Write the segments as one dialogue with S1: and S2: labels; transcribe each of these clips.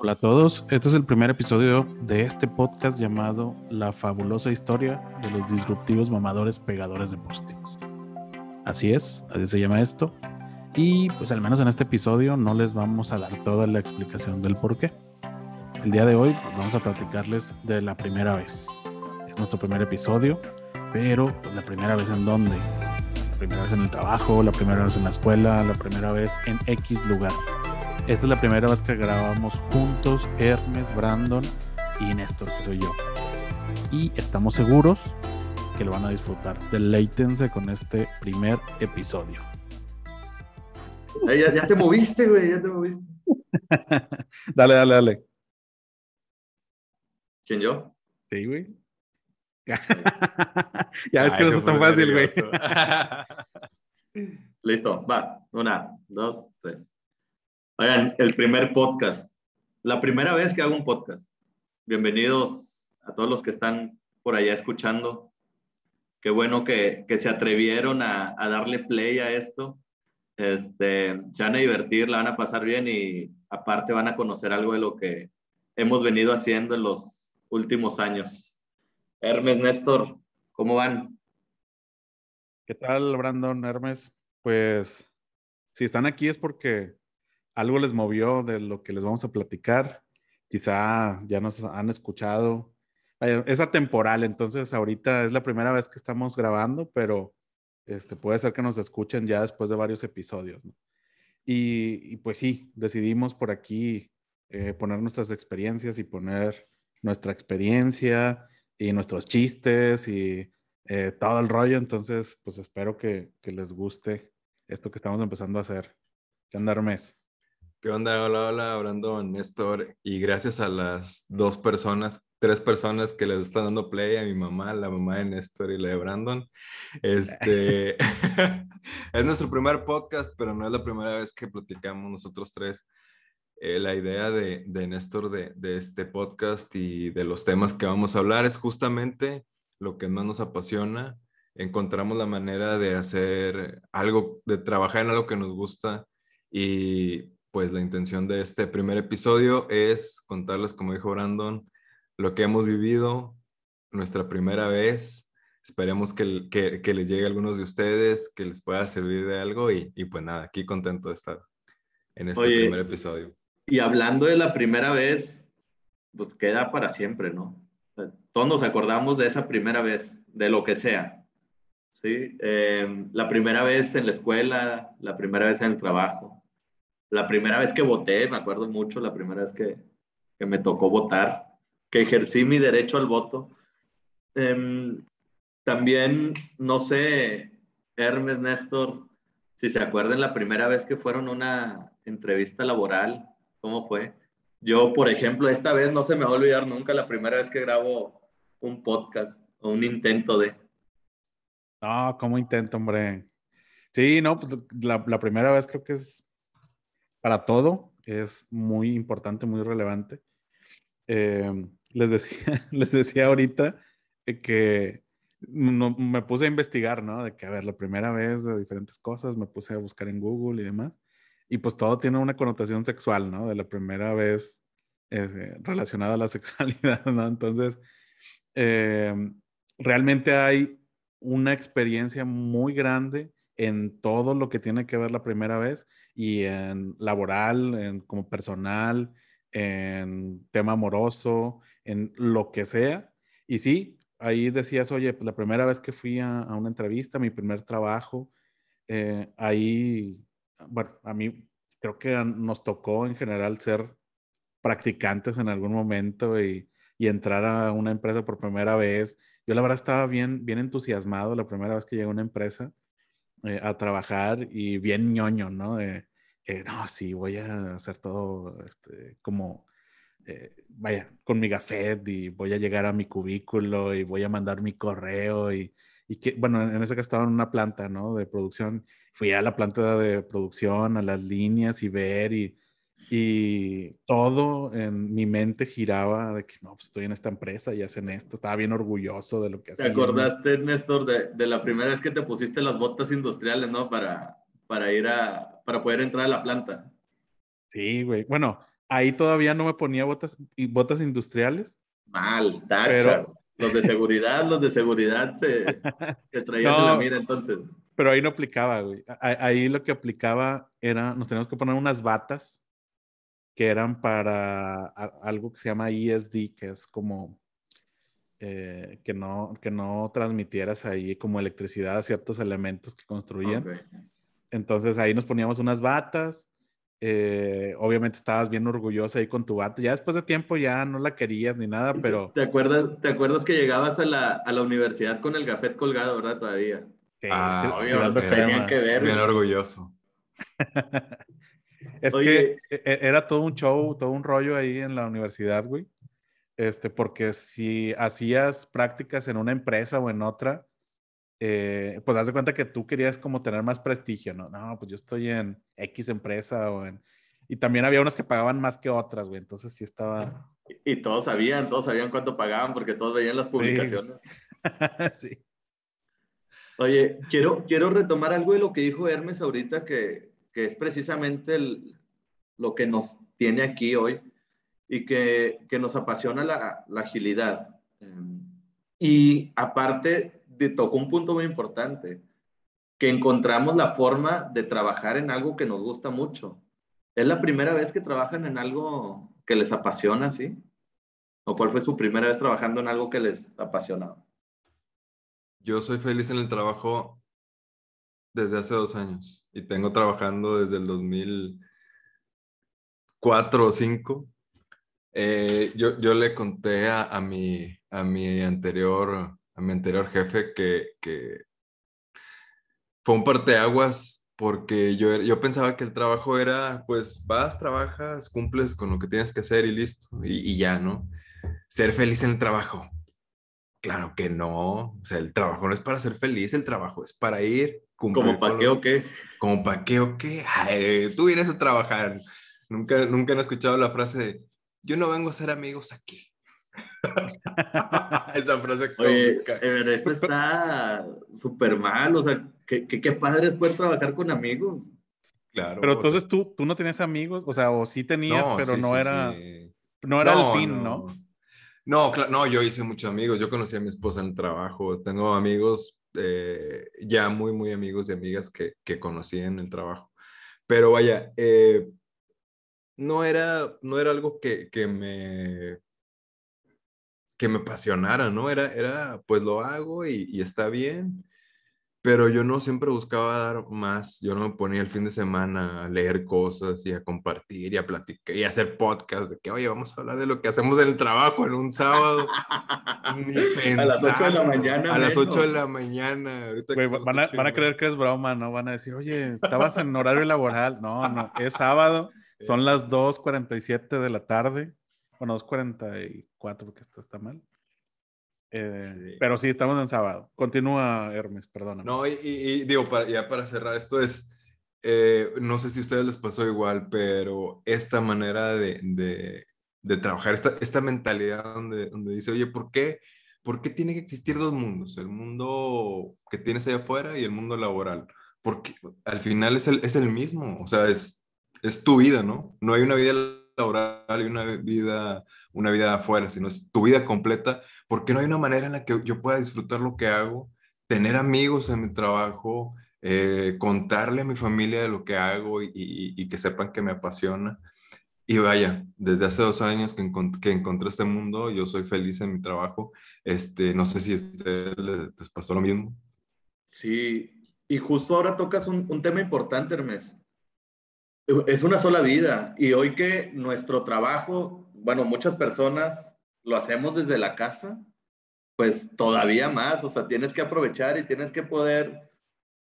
S1: Hola a todos, este es el primer episodio de este podcast llamado La fabulosa historia de los disruptivos mamadores pegadores de post-its. Así es, así se llama esto. Y pues al menos en este episodio no les vamos a dar toda la explicación del por qué. El día de hoy pues, vamos a platicarles de la primera vez. Es nuestro primer episodio, pero pues, la primera vez en dónde? La primera vez en el trabajo, la primera vez en la escuela, la primera vez en X lugar. Esta es la primera vez que grabamos juntos, Hermes, Brandon y Néstor, que soy yo. Y estamos seguros que lo van a disfrutar. Deleítense con este primer episodio.
S2: ya, te moviste, güey, ya te moviste.
S1: dale, dale, dale.
S2: ¿Quién yo?
S1: Sí, güey. ya ves que no es tan fácil, güey.
S2: Listo, va. Una, dos, tres. Oigan, el primer podcast. La primera vez que hago un podcast. Bienvenidos a todos los que están por allá escuchando. Qué bueno que, se atrevieron a, darle play a esto. Este, se van a divertir, la van a pasar bien y aparte van a conocer algo de lo que hemos venido haciendo en los últimos años. Hermes, Néstor, ¿cómo van?
S1: ¿Qué tal, Brandon, Hermes? Pues si están aquí es porque algo les movió de lo que les vamos a platicar. Quizá ya nos han escuchado. Es atemporal, entonces ahorita es la primera vez que estamos grabando, pero este, puede ser que nos escuchen ya después de varios episodios. Y, pues sí, decidimos por aquí eh, poner nuestras experiencias y poner nuestra experiencia y nuestros chistes y eh, todo el rollo. Entonces, pues espero que, les guste esto que estamos empezando a hacer. ¿Qué onda, mes?
S3: ¿Qué onda? Hola, hola, Brandon, Néstor. Y gracias a las dos personas, tres personas que les están dando play, a mi mamá, la mamá de Néstor y la de Brandon. Este es nuestro primer podcast, pero no es la primera vez que platicamos nosotros tres. Eh, la idea de, de Néstor de, de, este podcast y de los temas que vamos a hablar es justamente lo que más nos apasiona. Encontramos la manera de hacer algo, de trabajar en algo que nos gusta y pues la intención de este primer episodio es contarles, como dijo Brandon, lo que hemos vivido, nuestra primera vez. Esperemos que, que, les llegue a algunos de ustedes, que les pueda servir de algo y, y pues nada, aquí contento de estar en este primer episodio.
S2: Y hablando de la primera vez, pues queda para siempre, ¿no? Todos nos acordamos de esa primera vez, de lo que sea. ¿sí? Eh, la primera vez en la escuela, la primera vez en el trabajo, la primera vez que voté, me acuerdo mucho, la primera vez que, me tocó votar, que ejercí mi derecho al voto. Em, también, no sé, Hermes, Néstor, si se acuerdan la primera vez que fueron una entrevista laboral, ¿cómo fue? Yo, por ejemplo, esta vez no se me va a olvidar nunca la primera vez que grabo un podcast o un intento de.
S1: No, ¿cómo intento, hombre? Sí, no, pues la, la primera vez creo que es para todo, es muy importante, muy relevante. Em, les, decía, les decía ahorita que me puse a investigar, ¿no? De que, a ver, la primera vez de diferentes cosas, me puse a buscar en Google y demás. Y pues todo tiene una connotación sexual, ¿no? De la primera vez eh, relacionada a la sexualidad, ¿no? Entonces, em, realmente hay una experiencia muy grande en todo lo que tiene que ver la primera vez y en laboral, en como personal, en tema amoroso, en lo que sea. Y sí, ahí decías, oye, pues la primera vez que fui a, una entrevista, mi primer trabajo, eh, ahí, bueno, a mí creo que nos tocó en general ser practicantes en algún momento y, y entrar a una empresa por primera vez. Yo la verdad estaba bien, bien entusiasmado la primera vez que llegué a una empresa eh, a trabajar y bien ñoño, ¿no? Eh, no, sí, voy a hacer todo este, como, eh, vaya, con mi gafet y voy a llegar a mi cubículo y voy a mandar mi correo y, y que, bueno, en ese caso estaba en una planta, ¿no? De producción. Fui a la planta de producción, a las líneas y ver y, y todo en mi mente giraba de que no, pues estoy en esta empresa y hacen esto. Estaba bien orgulloso de lo que hacían.
S2: ¿Te acordaste, Néstor, de, de, la primera vez que te pusiste las botas industriales, ¿no? Para, para ir a, para poder entrar a la planta.
S1: Sí, güey. Bueno, ahí todavía no me ponía botas, botas industriales.
S2: Mal, tacha. Los de seguridad, los de seguridad se, traían de la mira entonces.
S1: Pero ahí no aplicaba, güey. Ahí lo que aplicaba era, nos teníamos que poner unas batas que eran para algo que se llama ESD, que es como eh, que, no, que no transmitieras ahí como electricidad a ciertos elementos que construían. Entonces ahí nos poníamos unas batas. Eh, obviamente estabas bien orgullosa ahí con tu bata. Ya después de tiempo ya no la querías ni nada, pero...
S2: ¿Te acuerdas, te acuerdas que llegabas a la, a la universidad con el gafet colgado, verdad? Todavía.
S3: ah, obvio, tenían que ver. Bien orgulloso.
S1: es que e, e, era todo un show, todo un rollo ahí en la universidad, güey. Este, porque si hacías prácticas en una empresa o en otra, eh, pues haz de cuenta que tú querías como tener más prestigio, ¿no? No, pues yo estoy en X empresa o en... Y también había unas que pagaban más que otras, güey, entonces sí estaba...
S2: Y, todos sabían, todos sabían cuánto pagaban porque todos veían las publicaciones. Sí. Oye, quiero, quiero retomar algo de lo que dijo Hermes ahorita, que, que es precisamente lo que nos tiene aquí hoy y que, que nos apasiona la, la agilidad. Em, y aparte, de, tocó un punto muy importante, que encontramos la forma de trabajar en algo que nos gusta mucho. ¿Es la primera vez que trabajan en algo que les apasiona, sí? ¿O cuál fue su primera vez trabajando en algo que les apasionaba?
S3: Yo soy feliz en el trabajo desde hace dos años y tengo trabajando desde el 2004 o 2005 eh, yo, yo, le conté a, a, mi, a, mi anterior, a mi anterior jefe que, que fue un parteaguas porque yo, yo pensaba que el trabajo era, pues vas, trabajas, cumples con lo que tienes que hacer y listo, y, y ya, ¿no? Ser feliz en el trabajo. Claro que no, o sea, el trabajo no es para ser feliz, el trabajo es para ir.
S2: ¿Como para qué o qué?
S3: ¿Como para qué o qué? Ay, tú vienes a trabajar. Nunca, nunca han escuchado la frase de, yo no vengo a ser amigos aquí.
S2: Esa frase Oye, eso está súper mal, o sea, qué, qué, padre es poder trabajar con amigos.
S1: Claro. Pero entonces tú, tú no tenías amigos, o sea, o sí tenías, pero no, era, no era el fin, ¿no?
S3: No, no, yo hice muchos amigos, yo conocí a mi esposa en el trabajo, tengo amigos, eh, ya muy, muy amigos y amigas que, que conocí en el trabajo. Pero vaya, eh, no era, no era algo que, que me que me apasionara, ¿no? Era, era pues lo hago y, está bien, pero yo no siempre buscaba dar más, yo no me ponía el fin de semana a leer cosas y a compartir y a platicar y a hacer podcast de que, oye, vamos a hablar de lo que hacemos en el trabajo en un sábado.
S2: Ni pensar, a las 8 de la mañana.
S3: A las 8 de la mañana.
S1: van, a, van a creer que es broma, ¿no? Van a decir, oye, estabas en horario laboral. No, no, es sábado. Son las 2.47 de la tarde. Bueno, 2.44 porque esto está mal. Eh, pero sí, estamos en sábado. Continúa, Hermes, perdóname.
S3: No, y, digo, ya para cerrar, esto es, eh, no sé si a ustedes les pasó igual, pero esta manera de, de, trabajar, esta, esta mentalidad donde, donde dice, oye, ¿por qué? ¿Por qué tiene que existir dos mundos? El mundo que tienes allá afuera y el mundo laboral. Porque al final es el, es el mismo, o sea, es es tu vida, ¿no? No hay una vida laboral y una vida, una vida afuera, sino es tu vida completa, porque no hay una manera en la que yo pueda disfrutar lo que hago, tener amigos en mi trabajo, eh, contarle a mi familia de lo que hago y, que sepan que me apasiona. Y vaya, desde hace dos años que, que, encontré este mundo, yo soy feliz en mi trabajo. Este, no sé si ustedes les, pasó lo mismo.
S2: Sí, y justo ahora tocas un, un tema importante, Hermes es una sola vida y hoy que nuestro trabajo, bueno, muchas personas lo hacemos desde la casa, pues todavía más, o sea, tienes que aprovechar y tienes que poder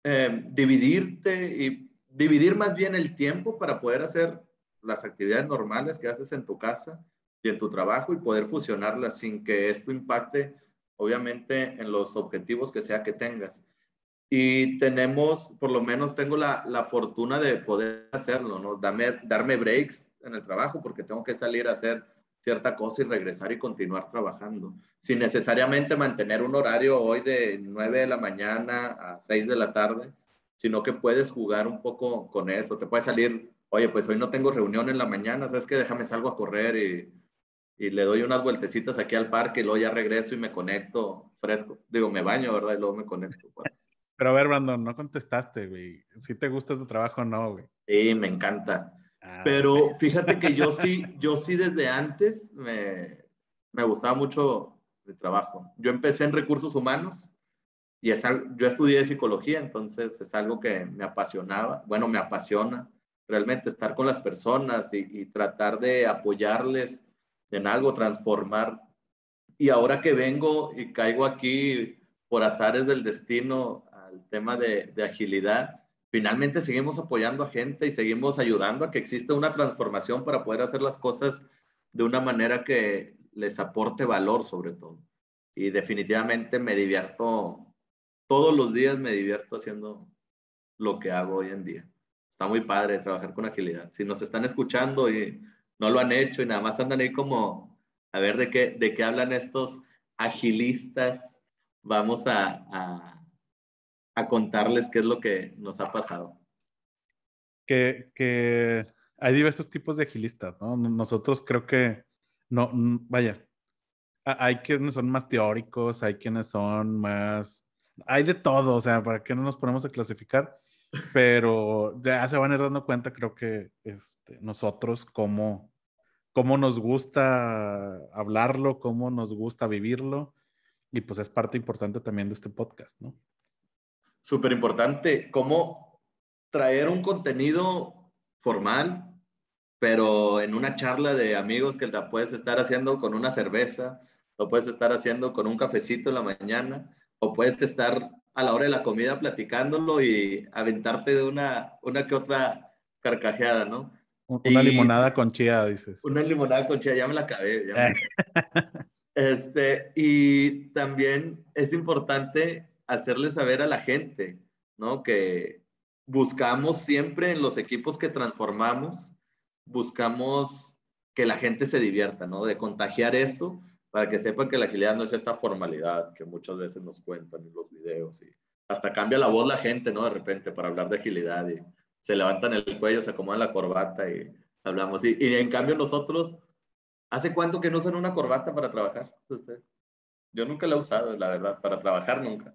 S2: eh, dividirte y dividir más bien el tiempo para poder hacer las actividades normales que haces en tu casa y en tu trabajo y poder fusionarlas sin que esto impacte, obviamente, en los objetivos que sea que tengas y tenemos, por lo menos tengo la, la, fortuna de poder hacerlo, ¿no? Dame, darme breaks en el trabajo porque tengo que salir a hacer cierta cosa y regresar y continuar trabajando, sin necesariamente mantener un horario hoy de 9 de la mañana a 6 de la tarde, sino que puedes jugar un poco con eso, te puedes salir oye, pues hoy no tengo reunión en la mañana, ¿sabes qué? Déjame salgo a correr y, y le doy unas vueltecitas aquí al parque y luego ya regreso y me conecto fresco. Digo, me baño, ¿verdad? Y luego me conecto.
S1: Pero a ver, Brandon, no contestaste, güey. ¿Si te gusta tu trabajo o no, güey?
S2: Sí, me encanta. Ah, Pero fíjate que yo sí, yo sí desde antes me, me gustaba mucho el trabajo. Yo empecé en recursos humanos y es, yo estudié psicología, entonces es algo que me apasionaba. Bueno, me apasiona realmente estar con las personas y, tratar de apoyarles en algo, transformar. Y ahora que vengo y caigo aquí por azares del destino al tema de agilidad, finalmente seguimos apoyando a gente y seguimos ayudando a que exista una transformación para poder hacer las cosas de una manera que les aporte valor sobre todo. Y definitivamente me divierto, todos los días me divierto haciendo lo que hago hoy en día. Está muy padre trabajar con agilidad. Si nos están escuchando y no lo han hecho y nada más andan ahí como a ver de qué, de qué hablan estos agilistas. Vamos a, a, a contarles qué es lo que nos ha pasado.
S1: Que, que, hay diversos tipos de agilistas, ¿no? Nosotros creo que, no, vaya, hay quienes son más teóricos, hay quienes son más, hay de todo, o sea, ¿para qué no nos ponemos a clasificar? pero ya se van a ir dando cuenta, creo que este, nosotros, cómo, cómo nos gusta hablarlo, cómo nos gusta vivirlo, y pues es parte importante también de este podcast, ¿no?
S2: Súper importante, cómo traer un contenido formal, pero en una charla de amigos que la puedes estar haciendo con una cerveza, lo puedes estar haciendo con un cafecito en la mañana, o puedes estar a la hora de la comida platicándolo y aventarte de una, una que otra carcajeada, ¿no?
S1: Una limonada con chía, dices.
S2: Una limonada con chía, ya me la acabé. este, y también es importante hacerle saber a la gente, ¿no? Que buscamos siempre en los equipos que transformamos, buscamos que la gente se divierta, ¿no? De contagiar esto para que sepan que la agilidad no es esta formalidad que muchas veces nos cuentan en los videos y hasta cambia la voz la gente, ¿no? De repente para hablar de agilidad y se levantan el cuello, se acomodan la corbata y hablamos. Y, en cambio nosotros, ¿hace cuánto que no usan una corbata para trabajar? Yo nunca la he usado, la verdad, para trabajar nunca.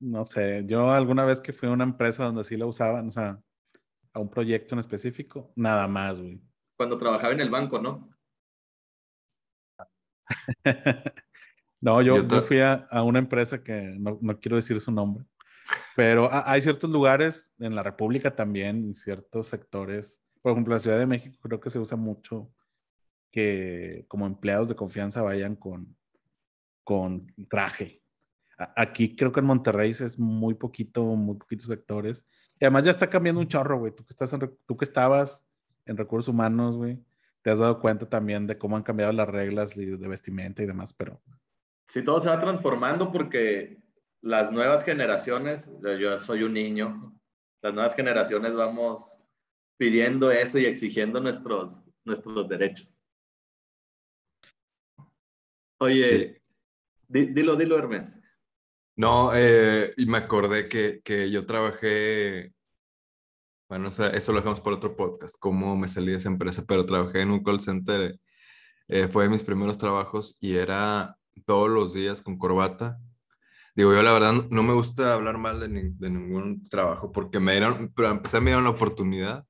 S1: No sé, yo alguna vez que fui a una empresa donde sí la usaban, o sea, a un proyecto en específico, nada más, güey.
S2: Cuando trabajaba en el banco, ¿no?
S1: no, yo, yo, fui a, una empresa que no, quiero decir su nombre, pero hay ciertos lugares en la República también, en ciertos sectores, por ejemplo, la Ciudad de México creo que se usa mucho que como empleados de confianza vayan con, con traje. Aquí creo que en Monterrey es muy poquito, muy poquitos sectores. Y además ya está cambiando un chorro, güey. Tú que, estás tú que estabas en recursos humanos, güey te has dado cuenta también de cómo han cambiado las reglas de, vestimenta y demás, pero...
S2: Sí, todo se va transformando porque las nuevas generaciones, yo soy un niño, las nuevas generaciones vamos pidiendo eso y exigiendo nuestros, nuestros derechos. Oye, dilo, dilo, Hermes.
S3: No, eh, y me acordé que, que yo trabajé bueno, eso lo dejamos por otro podcast, cómo me salí de esa empresa, pero trabajé en un call center, eh, fue de mis primeros trabajos y era todos los días con corbata. Digo, yo la verdad no me gusta hablar mal de, de ningún trabajo porque me dieron, pero empecé me dieron la oportunidad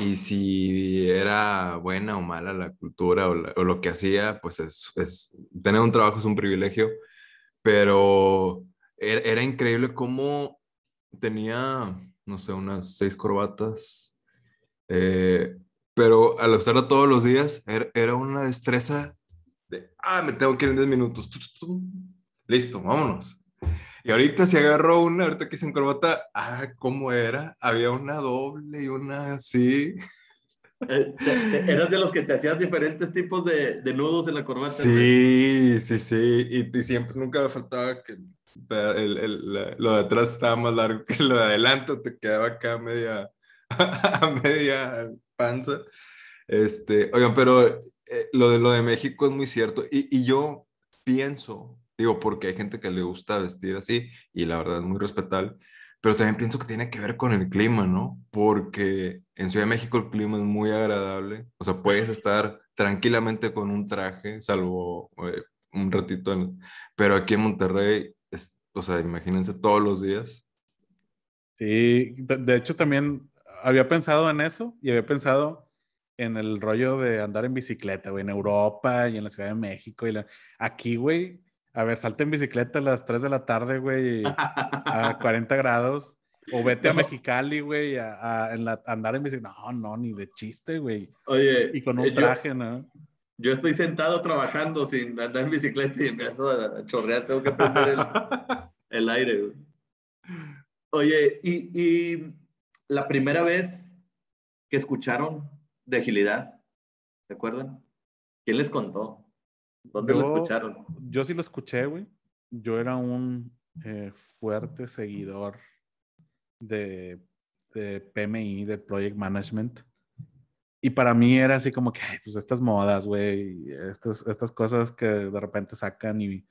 S3: y si era buena o mala la cultura o, o lo que hacía, pues es, es, tener un trabajo es un privilegio, pero era, increíble cómo tenía no sé, unas seis corbatas. Eh, pero al usarlo todos los días era, una destreza de, ah, me tengo que ir en 10 minutos. Listo, vámonos. Y ahorita si agarró una, ahorita que hice en corbata, ah, ¿cómo era? Había una doble y una así.
S2: Eh, eras de los que te hacías diferentes tipos de, de nudos en la corbata.
S3: Sí, sí, sí. Y, siempre, nunca me faltaba que el, el, lo de atrás estaba más largo que lo de adelante, te quedaba acá media, a media panza. Este, oigan, pero eh, lo, de, lo de México es muy cierto. Y, y yo pienso, digo, porque hay gente que le gusta vestir así, y la verdad es muy respetable, pero también pienso que tiene que ver con el clima, ¿no? Porque en Ciudad de México el clima es muy agradable, o sea, puedes estar tranquilamente con un traje, salvo eh, un ratito, pero aquí en Monterrey, o sea, imagínense todos los días.
S1: Sí, de hecho también había pensado en eso y había pensado en el rollo de andar en bicicleta, güey, en Europa y en la Ciudad de México. Y Aquí, güey, a ver, salte en bicicleta a las 3 de la tarde, güey, a 40 grados. O vete a Mexicali, güey, a, andar en bicicleta. No, no, ni de chiste, güey.
S2: Oye.
S1: Y con un eh, traje, ¿no?
S2: Yo estoy sentado trabajando sin andar en bicicleta y empiezo a chorrear. Tengo que prender el, aire, güey. Oye, y, y la primera vez que escucharon de agilidad, ¿se acuerdan? ¿Quién les contó? ¿Dónde lo escucharon?
S1: Yo sí lo escuché, güey. Yo era un eh, fuerte seguidor de, de, PMI, de Project Management. Y para mí era así como que, pues estas modas, güey, estas, estas cosas que de repente sacan y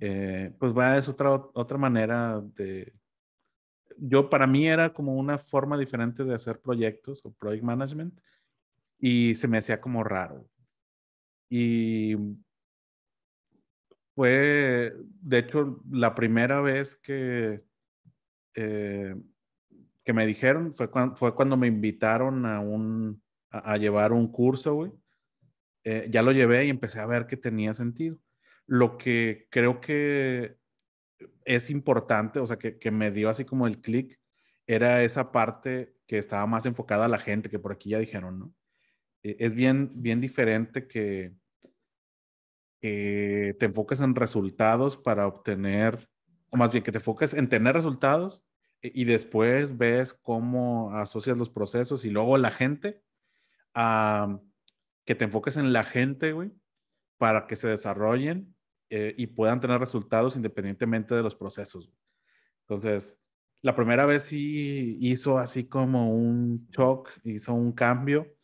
S1: eh, pues va, es otra, otra manera de... Yo, para mí era como una forma diferente de hacer proyectos o project management y se me hacía como raro. Y fue, de hecho, la primera vez que, eh, que me dijeron, fue cuando, fue cuando me invitaron a, un, a, llevar un curso, güey. Eh, ya lo llevé y empecé a ver que tenía sentido. Lo que creo que es importante, o sea, que, que me dio así como el clic, era esa parte que estaba más enfocada a la gente, que por aquí ya dijeron, ¿no? E, es bien, bien diferente que, te enfoques en resultados para obtener, o más bien que te enfoques en tener resultados e, y después ves cómo asocias los procesos y luego la gente, que te enfoques en la gente, güey, para que se desarrollen eh, y puedan tener resultados independientemente de los procesos. Entonces, la primera vez sí hizo así como un shock, hizo un cambio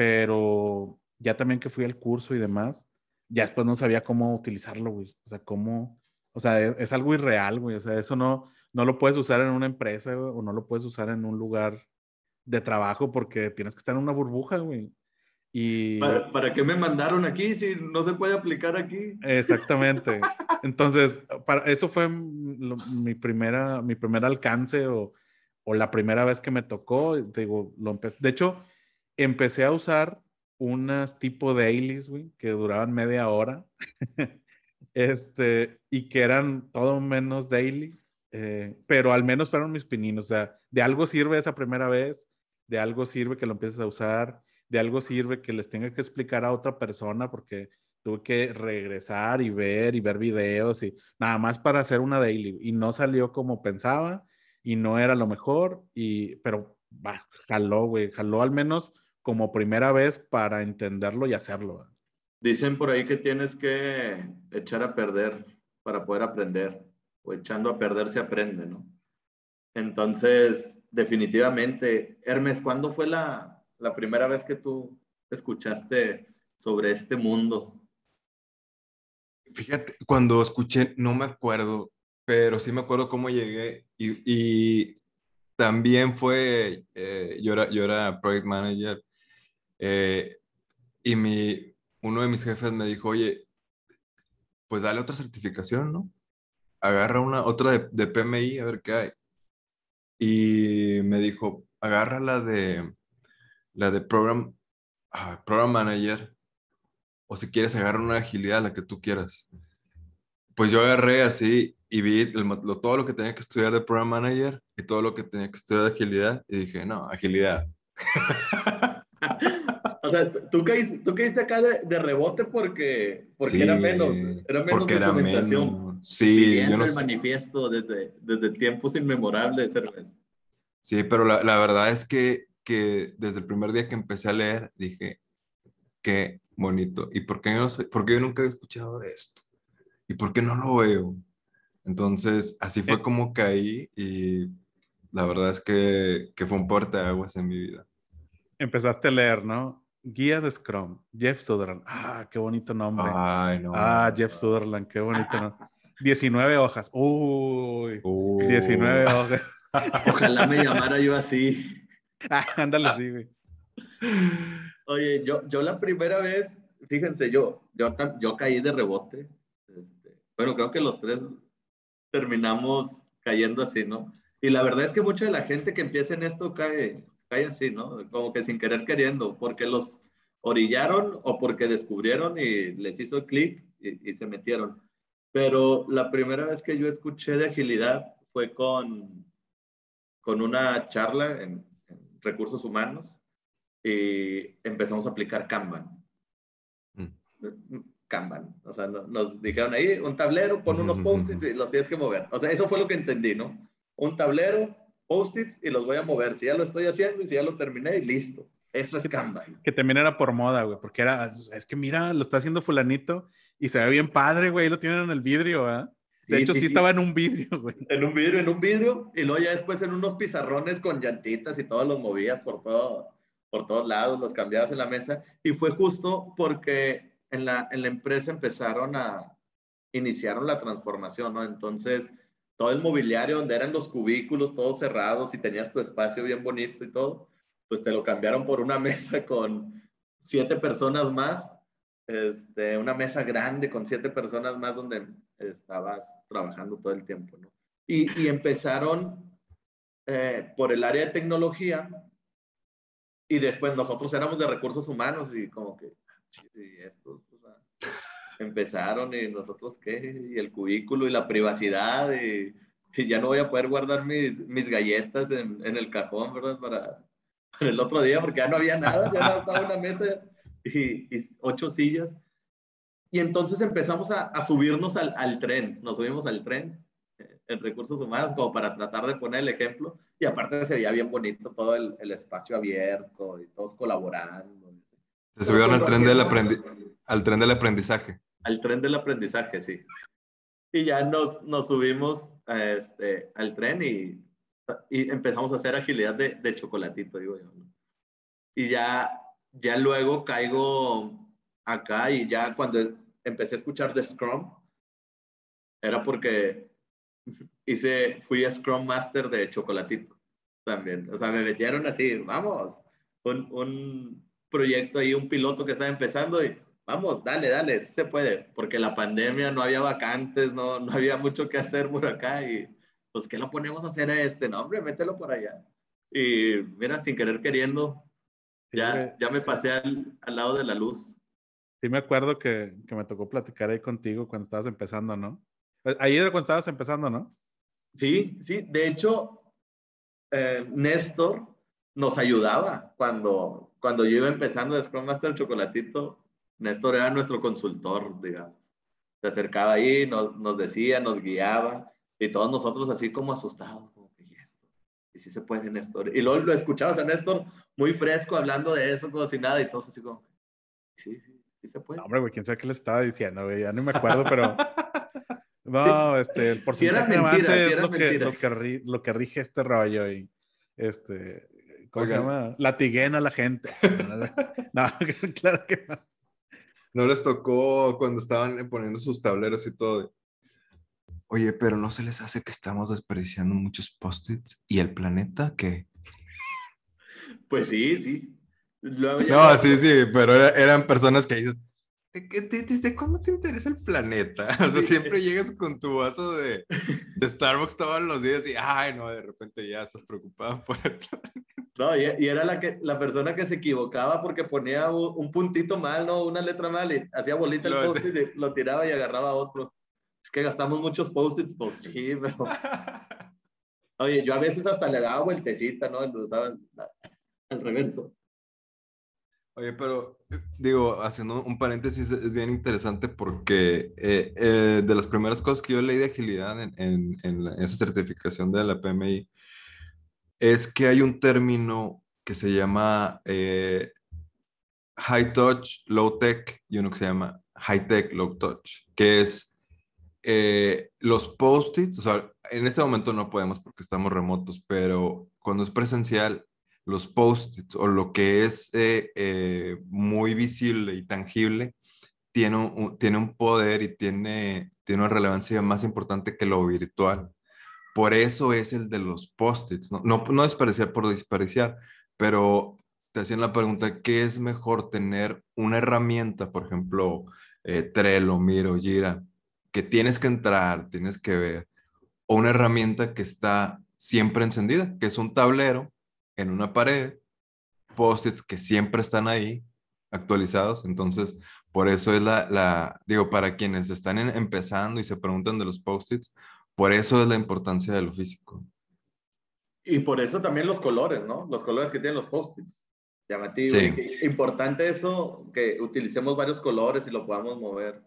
S1: pero ya también que fui al curso y demás, ya después no sabía cómo utilizarlo, güey. O sea, cómo, o sea, es, algo irreal, güey. O sea, eso no, no lo puedes usar en una empresa, o no lo puedes usar en un lugar de trabajo porque tienes que estar en una burbuja, güey. Y...
S2: ¿Para, ¿Para, qué me mandaron aquí si no se puede aplicar aquí?
S1: Exactamente. Entonces, para, eso fue mi, primera, mi primer alcance o, o, la primera vez que me tocó. Digo, lo empecé. De hecho, empecé a usar unas tipo dailies, güey, que duraban media hora. este, y que eran todo menos daily, eh, pero al menos fueron mis pininos. O sea, de algo sirve esa primera vez, de algo sirve que lo empieces a usar, de algo sirve que les tenga que explicar a otra persona porque tuve que regresar y ver y ver videos y nada más para hacer una daily y no salió como pensaba y no era lo mejor y pero bah, jaló, güey, jaló al menos como primera vez para entenderlo y hacerlo.
S2: Dicen por ahí que tienes que echar a perder para poder aprender, o echando a perder se aprende, ¿no? Entonces, definitivamente, Hermes, ¿cuándo fue la, la primera vez que tú escuchaste sobre este mundo?
S3: Fíjate, cuando escuché, no me acuerdo, pero sí me acuerdo cómo llegué y, y también fue, eh, yo, era, yo era project manager eh, y mi, uno de mis jefes me dijo, oye, pues dale otra certificación, ¿no? Agarra una, otra de, PMI, a ver qué hay. Y me dijo, agarra la de, la de Program, ah, program Manager, o si quieres agarra una agilidad, la que tú quieras. Pues yo agarré así y vi todo lo que tenía que estudiar de Program Manager y todo lo que tenía que estudiar de agilidad y dije, no, agilidad.
S2: o sea, tú caíste, tú caíste acá de, rebote porque, porque era menos, era menos
S3: porque era menos.
S2: Sí, yo no el manifiesto desde, desde tiempos inmemorables, cerveza.
S3: Sí, pero la, la, verdad es que, que desde el primer día que empecé a leer dije, qué bonito. ¿Y por qué, no sé, por qué yo nunca he escuchado de esto? ¿Y por qué no lo veo? Entonces, así fue como caí y la verdad es que, que fue un aguas en mi vida
S1: empezaste a leer, ¿no? Guía de Scrum, Jeff Sutherland. Ah, qué bonito nombre.
S3: Ay, no.
S1: Ah, Jeff Sutherland, qué bonito nombre. 19 hojas. Uy, 19 hojas.
S2: Ojalá me llamara yo así.
S1: Ah, ándale, sí, güey.
S2: Oye, yo, yo la primera vez, fíjense, yo, yo, yo caí de rebote. Este, bueno, creo que los tres terminamos cayendo así, ¿no? Y la verdad es que mucha de la gente que empieza en esto cae, cae así, ¿no? Como que sin querer queriendo, porque los orillaron o porque descubrieron y les hizo clic y, se metieron. Pero la primera vez que yo escuché de agilidad fue con, con una charla en, recursos humanos y empezamos a aplicar Kanban. Mm. Kanban. O sea, nos dijeron ahí un tablero, pon unos post-its y los tienes que mover. O sea, eso fue lo que entendí, ¿no? Un tablero, post-its y los voy a mover. Si ya lo estoy haciendo y si ya lo terminé y listo. Eso es Kanban.
S1: Que también era por moda, güey, porque era, es que mira, lo está haciendo fulanito y se ve bien padre, güey, lo tienen en el vidrio, ¿ah? De hecho, sí, estaba en un vidrio, güey.
S2: En un vidrio, en un vidrio, y luego ya después en unos pizarrones con llantitas y todos los movías por, todo, por todos lados, los cambiabas en la mesa. Y fue justo porque en la, en la empresa empezaron a, iniciaron la transformación, ¿no? Entonces, todo el mobiliario donde eran los cubículos todos cerrados y tenías tu espacio bien bonito y todo, pues te lo cambiaron por una mesa con siete personas más, este, una mesa grande con siete personas más donde estabas trabajando todo el tiempo, ¿no? Y, y empezaron eh, por el área de tecnología y después nosotros éramos de recursos humanos y como que, y estos, empezaron y nosotros qué, y el cubículo y la privacidad y, y ya no voy a poder guardar mis, mis galletas en, en el cajón, ¿verdad? Para, el otro día porque ya no había nada, ya no estaba una mesa y, ocho sillas. Y entonces empezamos a, a subirnos al, al, tren, nos subimos al tren eh, en recursos humanos como para tratar de poner el ejemplo y aparte se veía bien bonito todo el, el espacio abierto y todos colaborando.
S3: Se subieron al tren, del al tren del aprendizaje.
S2: Al tren del aprendizaje, sí. Y ya nos, nos subimos este, al tren y y empezamos a hacer agilidad de, de chocolatito, digo. Y ya, ya luego caigo acá y ya cuando empecé a escuchar de Scrum, era porque hice, fui Scrum Master de chocolatito también. O sea, me metieron así, vamos, un, un proyecto ahí, un piloto que estaba empezando y vamos, dale, dale, se puede, porque la pandemia no había vacantes, no, no había mucho que hacer por acá y pues, ¿qué lo ponemos a hacer a este? No, hombre, mételo por allá. Y mira, sin querer queriendo, ya, ya me pasé al, al, lado de la luz.
S1: Sí, me acuerdo que, que, me tocó platicar ahí contigo cuando estabas empezando, ¿no? Pues, ahí era cuando estabas empezando, ¿no?
S2: Sí, sí. De hecho, eh, Néstor nos ayudaba cuando, cuando yo iba empezando de Scrum Master Chocolatito. Néstor era nuestro consultor, digamos. Se acercaba ahí, nos, nos decía, nos guiaba. Y todos nosotros así como asustados, como que, ¿y esto? ¿Y si se puede, Néstor? Y luego lo escuchabas a Néstor muy fresco hablando de eso como si nada y todos así como, sí, sí, sí se puede.
S1: No, hombre, güey, quién sabe qué le estaba diciendo, güey, ya no me acuerdo, pero... No, este, el porcentaje de avance es lo que, lo, que, lo que rige este rollo y, este, ¿cómo se llama? Latiguen a la gente. no, claro que no.
S3: No les tocó cuando estaban poniendo sus tableros y todo. Oye, pero ¿no se les hace que estamos desperdiciando muchos post-its? ¿Y el planeta qué?
S2: Pues sí, sí.
S3: no, sí, sí, pero eran personas que dices, ¿desde cuándo te interesa el planeta? O sea, siempre llegas con tu vaso de, de, Starbucks todos los días y, ay, no, de repente ya estás preocupado por el planeta.
S2: No, y, era la, que, la persona que se equivocaba porque ponía un, puntito mal, ¿no? Una letra mal y hacía bolita el post-it y lo tiraba y agarraba otro. Es que gastamos muchos post-its, pues sí, pero... Oye, yo a veces hasta le daba vueltecita, ¿no? Lo usaba al reverso.
S3: Oye, pero digo, haciendo un paréntesis, es bien interesante porque eh, eh, de las primeras cosas que yo leí de agilidad en, en, en esa certificación de la PMI es que hay un término que se llama eh, high touch, low tech y uno que se llama high tech, low touch, que es eh, los post-its, o en este momento no podemos porque estamos remotos, pero cuando es presencial, los post-its o lo que es eh, muy visible y tangible tiene un, tiene un poder y tiene, tiene una relevancia más importante que lo virtual. Por eso es el de los post-its, ¿no? No, no despreciar por despreciar, pero te hacían la pregunta, ¿qué es mejor tener una herramienta, por ejemplo, eh, Trello, Miro, Gira, que tienes que entrar, tienes que ver, o una herramienta que está siempre encendida, que es un tablero en una pared, post-its que siempre están ahí actualizados. Entonces, por eso es la, la digo, para quienes están empezando y se preguntan de los post-its, por eso es la importancia de lo físico.
S2: Y por eso también los colores, ¿no? Los colores que tienen los post-its. Llamativo. Sí. Importante eso, que utilicemos varios colores y lo podamos mover.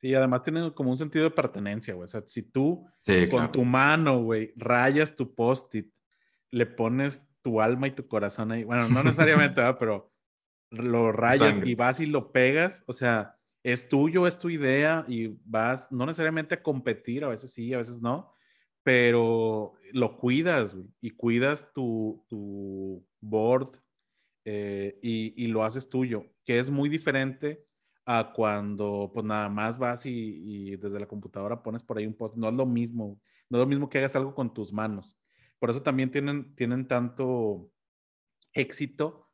S1: Sí, además tiene como un sentido de pertenencia, güey. O sea, si tú con tu mano, güey, rayas tu post-it, le pones tu alma y tu corazón ahí. Bueno, no necesariamente, ¿verdad? Pero lo rayas y vas y lo pegas. O sea, es tuyo, es tu idea y vas, no necesariamente a competir, a veces sí, a veces no, pero lo cuidas y cuidas tu, tu board eh, y, y, lo haces tuyo, que es muy diferente a cuando pues nada más vas y, y, desde la computadora pones por ahí un post. No es lo mismo, no es lo mismo que hagas algo con tus manos. Por eso también tienen, tienen tanto éxito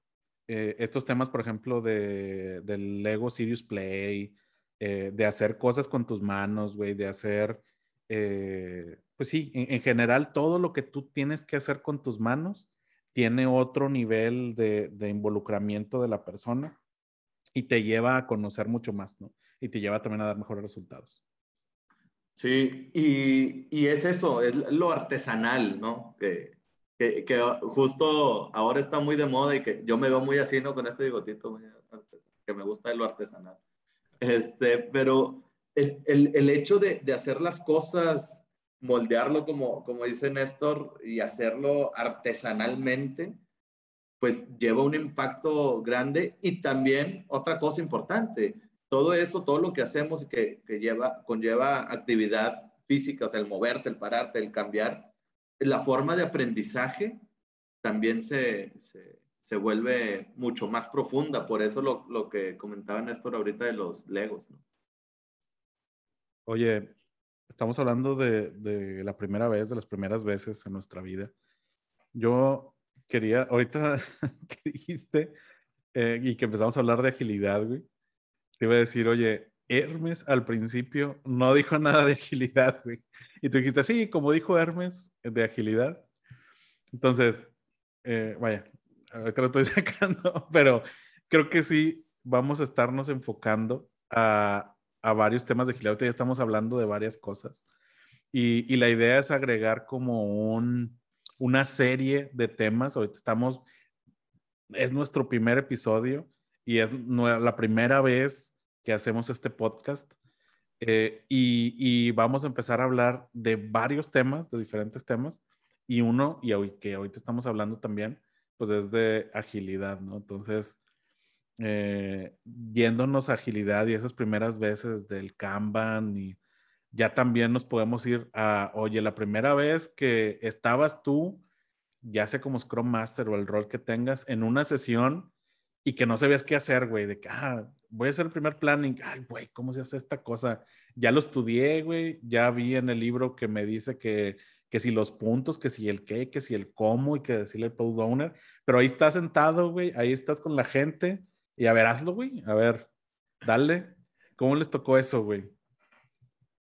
S1: eh, estos temas, por ejemplo, de, del Lego Serious Play, eh, de hacer cosas con tus manos, güey, de hacer, eh, pues sí, en, en, general todo lo que tú tienes que hacer con tus manos tiene otro nivel de, de involucramiento de la persona y te lleva a conocer mucho más, ¿no? Y te lleva también a dar mejores resultados.
S2: Sí, y, y es eso, es lo artesanal, ¿no? Que, que, que, justo ahora está muy de moda y que yo me veo muy así, ¿no? Con este bigotito, que me gusta lo artesanal. Este, pero el, el, el hecho de, de, hacer las cosas, moldearlo como, como dice Néstor, y hacerlo artesanalmente, pues lleva un impacto grande y también otra cosa importante, todo eso, todo lo que hacemos que, que lleva, conlleva actividad física, o sea, el moverte, el pararte, el cambiar, la forma de aprendizaje también se, se, se vuelve mucho más profunda, por eso lo, lo, que comentaba Néstor ahorita de los legos. ¿no?
S1: Oye, estamos hablando de, de la primera vez, de las primeras veces en nuestra vida. Yo quería, ahorita que dijiste eh, y que empezamos a hablar de agilidad, güey, te iba a decir, oye, Hermes al principio no dijo nada de agilidad, güey. Y tú dijiste, sí, como dijo Hermes, de agilidad. Entonces, eh, vaya, ahorita lo estoy sacando, pero creo que sí vamos a estarnos enfocando a, a varios temas de agilidad. Ahorita ya estamos hablando de varias cosas. Y, y la idea es agregar como un, una serie de temas. Ahorita estamos, es nuestro primer episodio y es la primera vez que hacemos este podcast. Eh, y, vamos a empezar a hablar de varios temas, de diferentes temas. Y uno, y hoy, que ahorita estamos hablando también, pues es de agilidad, ¿no? Entonces, eh, viéndonos agilidad y esas primeras veces del Kanban y ya también nos podemos ir a, oye, la primera vez que estabas tú, ya sea como Scrum Master o el rol que tengas, en una sesión y que no sabías qué hacer, güey, de que, ah, voy a hacer el primer planning, ay, güey, ¿cómo se hace esta cosa? Ya lo estudié, güey, ya vi en el libro que me dice que, que si los puntos, que si el qué, que si el cómo y que decirle el product owner, pero ahí estás sentado, güey, ahí estás con la gente y a ver, hazlo, güey, a ver, dale, ¿cómo les tocó eso, güey?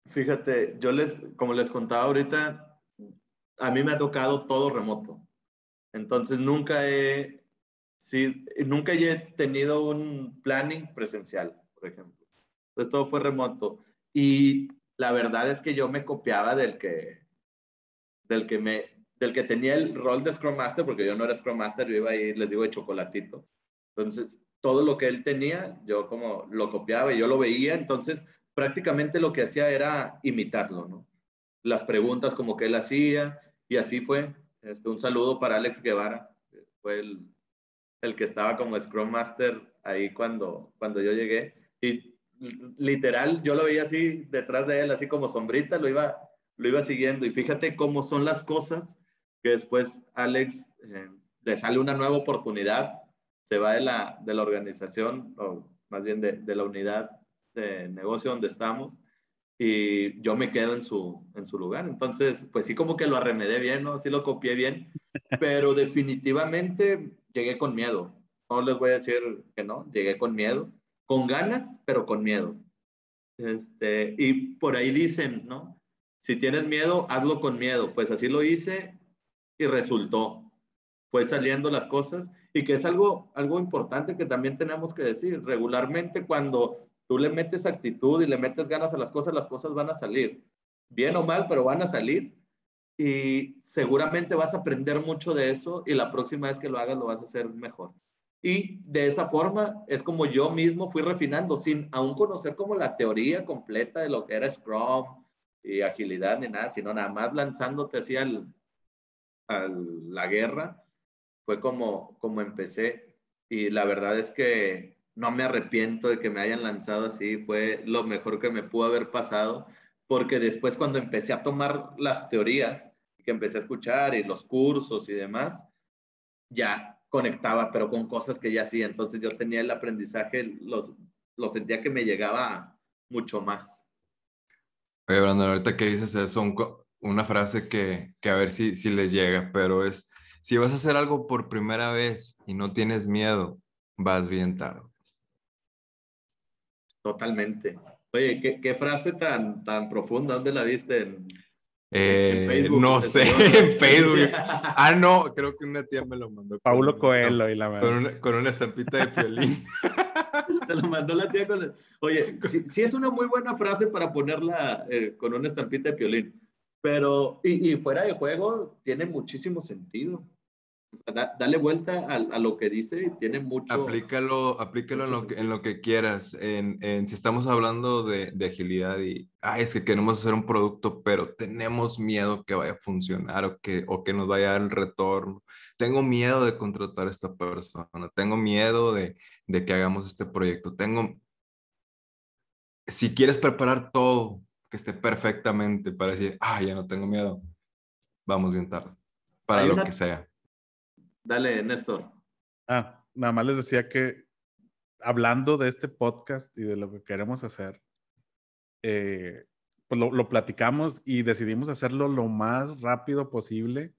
S2: Fíjate, yo les, como les contaba ahorita, a mí me ha tocado todo remoto. Entonces nunca he, sí, nunca he tenido un planning presencial, por ejemplo. Entonces todo fue remoto. Y la verdad es que yo me copiaba del que, del que me, del que tenía el rol de Scrum Master, porque yo no era Scrum Master, yo iba a ir, les digo, de chocolatito. Entonces, todo lo que él tenía, yo como lo copiaba y yo lo veía, entonces prácticamente lo que hacía era imitarlo, ¿no? Las preguntas como que él hacía y así fue. Este, un saludo para Alex Guevara, fue el, el, que estaba como Scrum Master ahí cuando, cuando yo llegué. Y literal, yo lo veía así detrás de él, así como sombrita, lo iba, lo iba siguiendo. Y fíjate cómo son las cosas que después Alex eh, le sale una nueva oportunidad, se va de la, de la organización, o más bien de, de la unidad de negocio donde estamos y yo me quedo en su, en su lugar. Entonces, pues sí como que lo arremedé bien, ¿no? Sí lo copié bien, pero definitivamente llegué con miedo. No les voy a decir que no, llegué con miedo, con ganas, pero con miedo. Este, y por ahí dicen, ¿no? Si tienes miedo, hazlo con miedo. Pues así lo hice y resultó. Fue saliendo las cosas y que es algo, algo importante que también tenemos que decir. Regularmente cuando tú le metes actitud y le metes ganas a las cosas, las cosas van a salir. Bien o mal, pero van a salir. Y seguramente vas a aprender mucho de eso y la próxima vez que lo hagas lo vas a hacer mejor. Y de esa forma es como yo mismo fui refinando, sin aún conocer como la teoría completa de lo que era Scrum y agilidad ni nada, sino nada más lanzándote así al, a la guerra, fue como, como empecé. Y la verdad es que no me arrepiento de que me hayan lanzado así, fue lo mejor que me pudo haber pasado, porque después cuando empecé a tomar las teorías, que empecé a escuchar y los cursos y demás, ya conectaba, pero con cosas que ya hacía. Entonces yo tenía el aprendizaje, los, lo sentía que me llegaba mucho más.
S3: Oye, Brandon, ahorita que dices eso, una frase que, que a ver si, si les llega, pero es, si vas a hacer algo por primera vez y no tienes miedo, vas bien tarde.
S2: Totalmente. Oye, ¿qué, qué frase tan, tan profunda? ¿Dónde la viste? En,
S3: eh, Facebook, no sé, en Facebook. Ah, no, creo que una tía me lo mandó.
S1: Paulo Coelho y la
S3: verdad. Con una, con una estampita de violín.
S2: Te lo mandó la tía con... Oye, sí, es una muy buena frase para ponerla eh, con una estampita de violín. Pero, y, y, fuera de juego, tiene muchísimo sentido dale vuelta a, a, lo que dice y tiene mucho.
S3: Aplícalo, aplícalo en, lo que, en lo que quieras. En, en si estamos hablando de, de, agilidad y ah, es que queremos hacer un producto, pero tenemos miedo que vaya a funcionar o que, o que nos vaya a dar el retorno. Tengo miedo de contratar a esta persona. Tengo miedo de, de que hagamos este proyecto. Tengo. Si quieres preparar todo que esté perfectamente para decir, ah, ya no tengo miedo, vamos bien tarde. Para lo que sea
S2: Dale, Néstor.
S1: Ah, nada más les decía que hablando de este podcast y de lo que queremos hacer, eh, pues lo, platicamos y decidimos hacerlo lo más rápido posible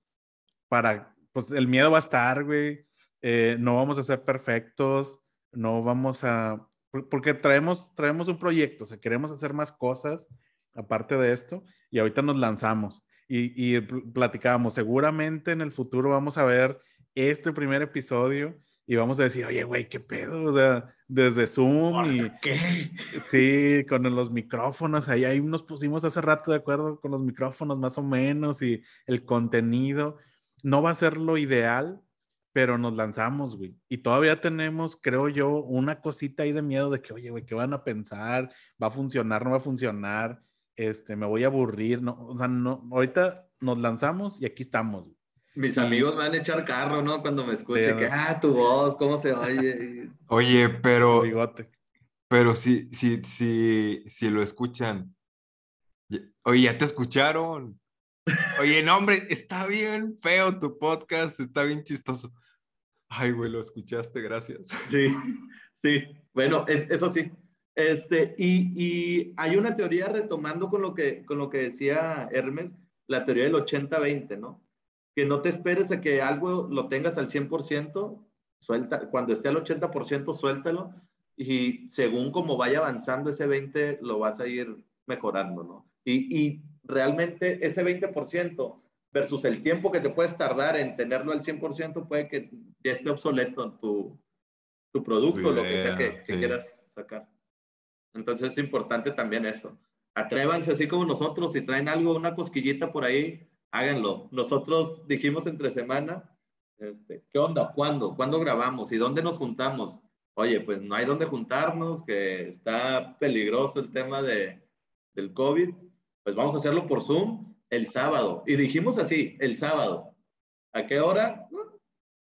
S1: para, pues el miedo va a estar, güey, eh, no vamos a ser perfectos, no vamos a, porque traemos, traemos un proyecto, o sea, queremos hacer más cosas aparte de esto y ahorita nos lanzamos y, y platicábamos, seguramente en el futuro vamos a ver este primer episodio y vamos a decir, oye, güey, qué pedo, o sea, desde Zoom y...
S2: ¿Qué?
S1: Sí, con los micrófonos, ahí, ahí nos pusimos hace rato de acuerdo con los micrófonos más o menos y el contenido. No va a ser lo ideal, pero nos lanzamos, güey. Y todavía tenemos, creo yo, una cosita ahí de miedo de que, oye, güey, ¿qué van a pensar? ¿Va a funcionar? ¿No va a funcionar? Este, me voy a aburrir, ¿no? O sea, no, ahorita nos lanzamos y aquí estamos. Güey.
S2: Mis amigos me van a echar carro, ¿no? Cuando me escuchen, que, ah, tu voz, ¿cómo se oye?
S3: Oye, pero... Pero si, si, si, si lo escuchan, oye, ya te escucharon. Oye, no, hombre, está bien feo tu podcast, está bien chistoso. Ay, güey, lo escuchaste, gracias.
S2: Sí, sí. Bueno, eso sí. Este, y, y, hay una teoría retomando con lo que, con lo que decía Hermes, la teoría del 80-20, ¿no? Que no te esperes a que algo lo tengas al 100%, suelta, cuando esté al 80%, suéltalo y según como vaya avanzando ese 20, lo vas a ir mejorando, ¿no? Y, y realmente ese 20% versus el tiempo que te puedes tardar en tenerlo al 100%, puede que ya esté obsoleto tu, tu producto, lo que sea que, que quieras sacar. Entonces es importante también eso. Atrévanse así como nosotros, si traen algo, una cosquillita por ahí, háganlo. Nosotros dijimos entre semana, este, ¿qué onda? ¿Cuándo? ¿Cuándo grabamos? ¿Y dónde nos juntamos? Oye, pues no hay dónde juntarnos, que está peligroso el tema de, del COVID. Pues vamos a hacerlo por Zoom el sábado. Y dijimos así, el sábado. ¿A qué hora?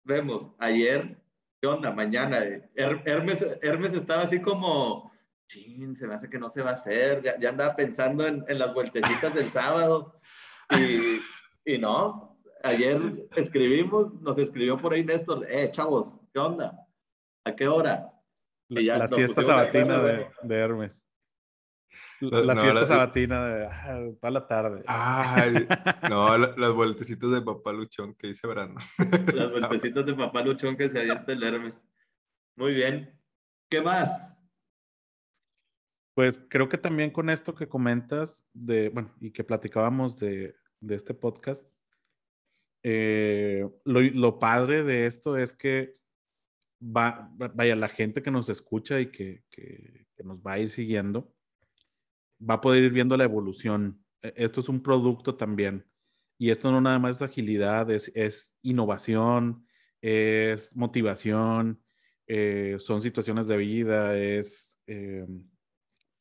S2: Vemos. Ayer, ¿qué onda? Mañana. Hermes, Hermes estaba así como, chin, se me hace que no se va a hacer. Ya, ya andaba pensando en, en las vueltecitas del sábado. Y, y no, ayer escribimos, nos escribió por ahí Néstor, eh, chavos, ¿qué onda? ¿A qué hora?
S1: la siesta sabatina de, Hermes. La, siesta sabatina de ah, toda la tarde.
S3: Ay, no, las vueltecitas de papá luchón que dice Brando.
S2: Las vueltecitas de papá luchón que se avienta el Hermes. Muy bien. ¿Qué más?
S1: Pues creo que también con esto que comentas, de, bueno, y que platicábamos de, de este podcast, eh, lo, lo, padre de esto es que va, vaya, la gente que nos escucha y que, que, que, nos va a ir siguiendo, va a poder ir viendo la evolución. E, esto es un producto también. Y esto no nada más es agilidad, es, es innovación, es motivación, eh, son situaciones de vida, es, eh,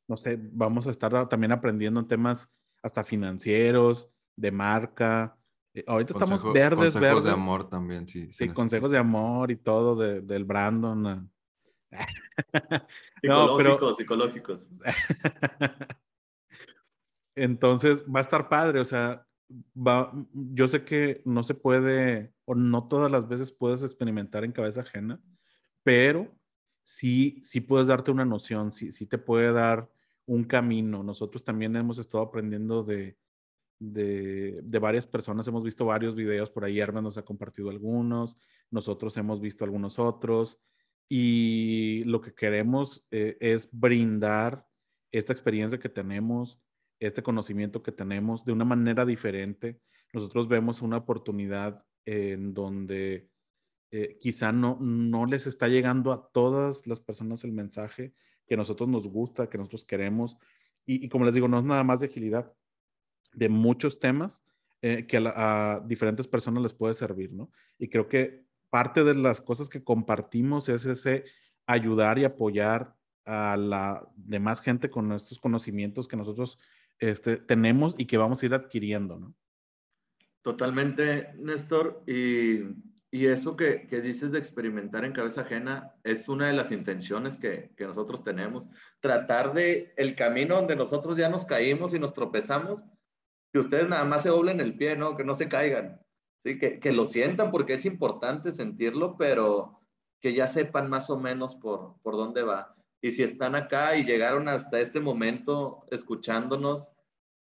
S1: no sé, vamos a estar también aprendiendo en temas hasta financieros, de marca. Eh, ahorita estamos verdes, consejos
S3: de amor también, sí.
S1: Sí, consejos de amor y todo del Brandon.
S2: psicológicos, psicológicos.
S1: Entonces va a estar padre, o sea, va, yo sé que no se puede, o no todas las veces puedes experimentar en cabeza ajena, pero sí, sí puedes darte una noción, sí, sí te puede dar un camino. Nosotros también hemos estado aprendiendo de, de, de, varias personas, hemos visto varios videos por ahí, Hermes nos ha compartido algunos, nosotros hemos visto algunos otros, y lo que queremos eh, es brindar esta experiencia que tenemos, este conocimiento que tenemos de una manera diferente. Nosotros vemos una oportunidad en donde eh, quizá no, no les está llegando a todas las personas el mensaje que nosotros nos gusta, que nosotros queremos. Y, como les digo, no es nada más de agilidad, de muchos temas eh, que a, diferentes personas les puede servir, ¿no? Y creo que parte de las cosas que compartimos es ese ayudar y apoyar a la demás gente con estos conocimientos que nosotros este, tenemos y que vamos a ir adquiriendo, ¿no?
S2: Totalmente, Néstor. Y y eso que, que, dices de experimentar en cabeza ajena es una de las intenciones que, que, nosotros tenemos. Tratar de el camino donde nosotros ya nos caímos y nos tropezamos, que ustedes nada más se doblen el pie, ¿no? Que no se caigan. ¿sí? Que, que lo sientan porque es importante sentirlo, pero que ya sepan más o menos por, por dónde va. Y si están acá y llegaron hasta este momento escuchándonos,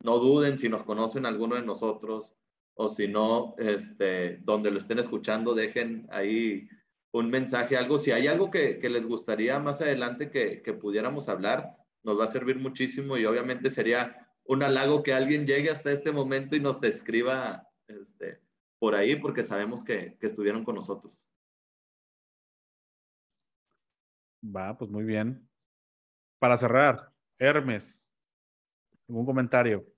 S2: no duden si nos conocen alguno de nosotros o si no, este, donde lo estén escuchando, dejen ahí un mensaje, algo. Si hay algo que, que les gustaría más adelante que, que, pudiéramos hablar, nos va a servir muchísimo y obviamente sería un halago que alguien llegue hasta este momento y nos escriba este, por ahí porque sabemos que, que estuvieron con nosotros.
S1: Va, pues muy bien. Para cerrar, Hermes, ¿algún comentario?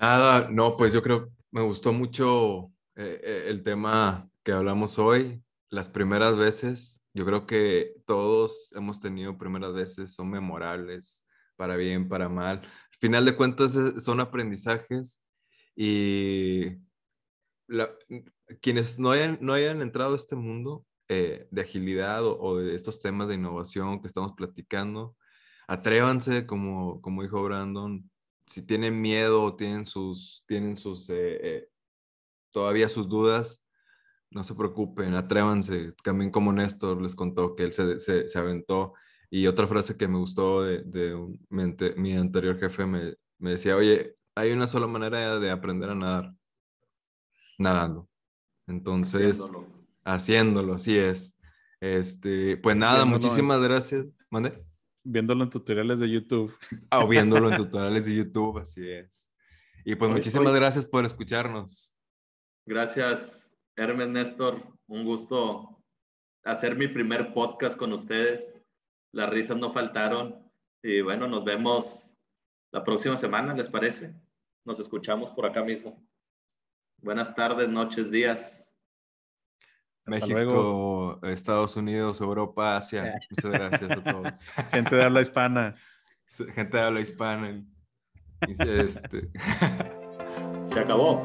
S3: Nada, no, pues yo creo, me gustó mucho eh, eh, el tema que hablamos hoy, las primeras veces. Yo creo que todos hemos tenido primeras veces, son memorables, para bien, para mal. Al final de cuentas son aprendizajes y quienes no hayan, no hayan entrado a este mundo eh, de agilidad o, o, de estos temas de innovación que estamos platicando, atrévanse, como, como dijo Brandon, si tienen miedo o tienen sus, tienen sus, eh, eh, todavía sus dudas, no se preocupen, atrévanse. También como Néstor les contó que él se, se, se aventó. Y otra frase que me gustó de, de mi, anterior jefe me, me, decía, oye, hay una sola manera de aprender a nadar, nadando. Entonces, haciéndolo, haciéndolo así es. Este, pues nada, muchísimas gracias. ¿Mande?
S1: Viéndolo en tutoriales de YouTube.
S3: Ah, o viéndolo en tutoriales de YouTube, así es. Y pues muchísimas gracias por escucharnos.
S2: Gracias, Hermes Néstor. Un gusto hacer mi primer podcast con ustedes. Las risas no faltaron. Y bueno, nos vemos la próxima semana, ¿les parece? Nos escuchamos por acá mismo. Buenas tardes, noches, días.
S3: México, Estados Unidos, Europa, Asia. Muchas gracias a todos.
S1: Gente de habla hispana.
S3: Gente de habla hispana. Este...
S2: Se acabó.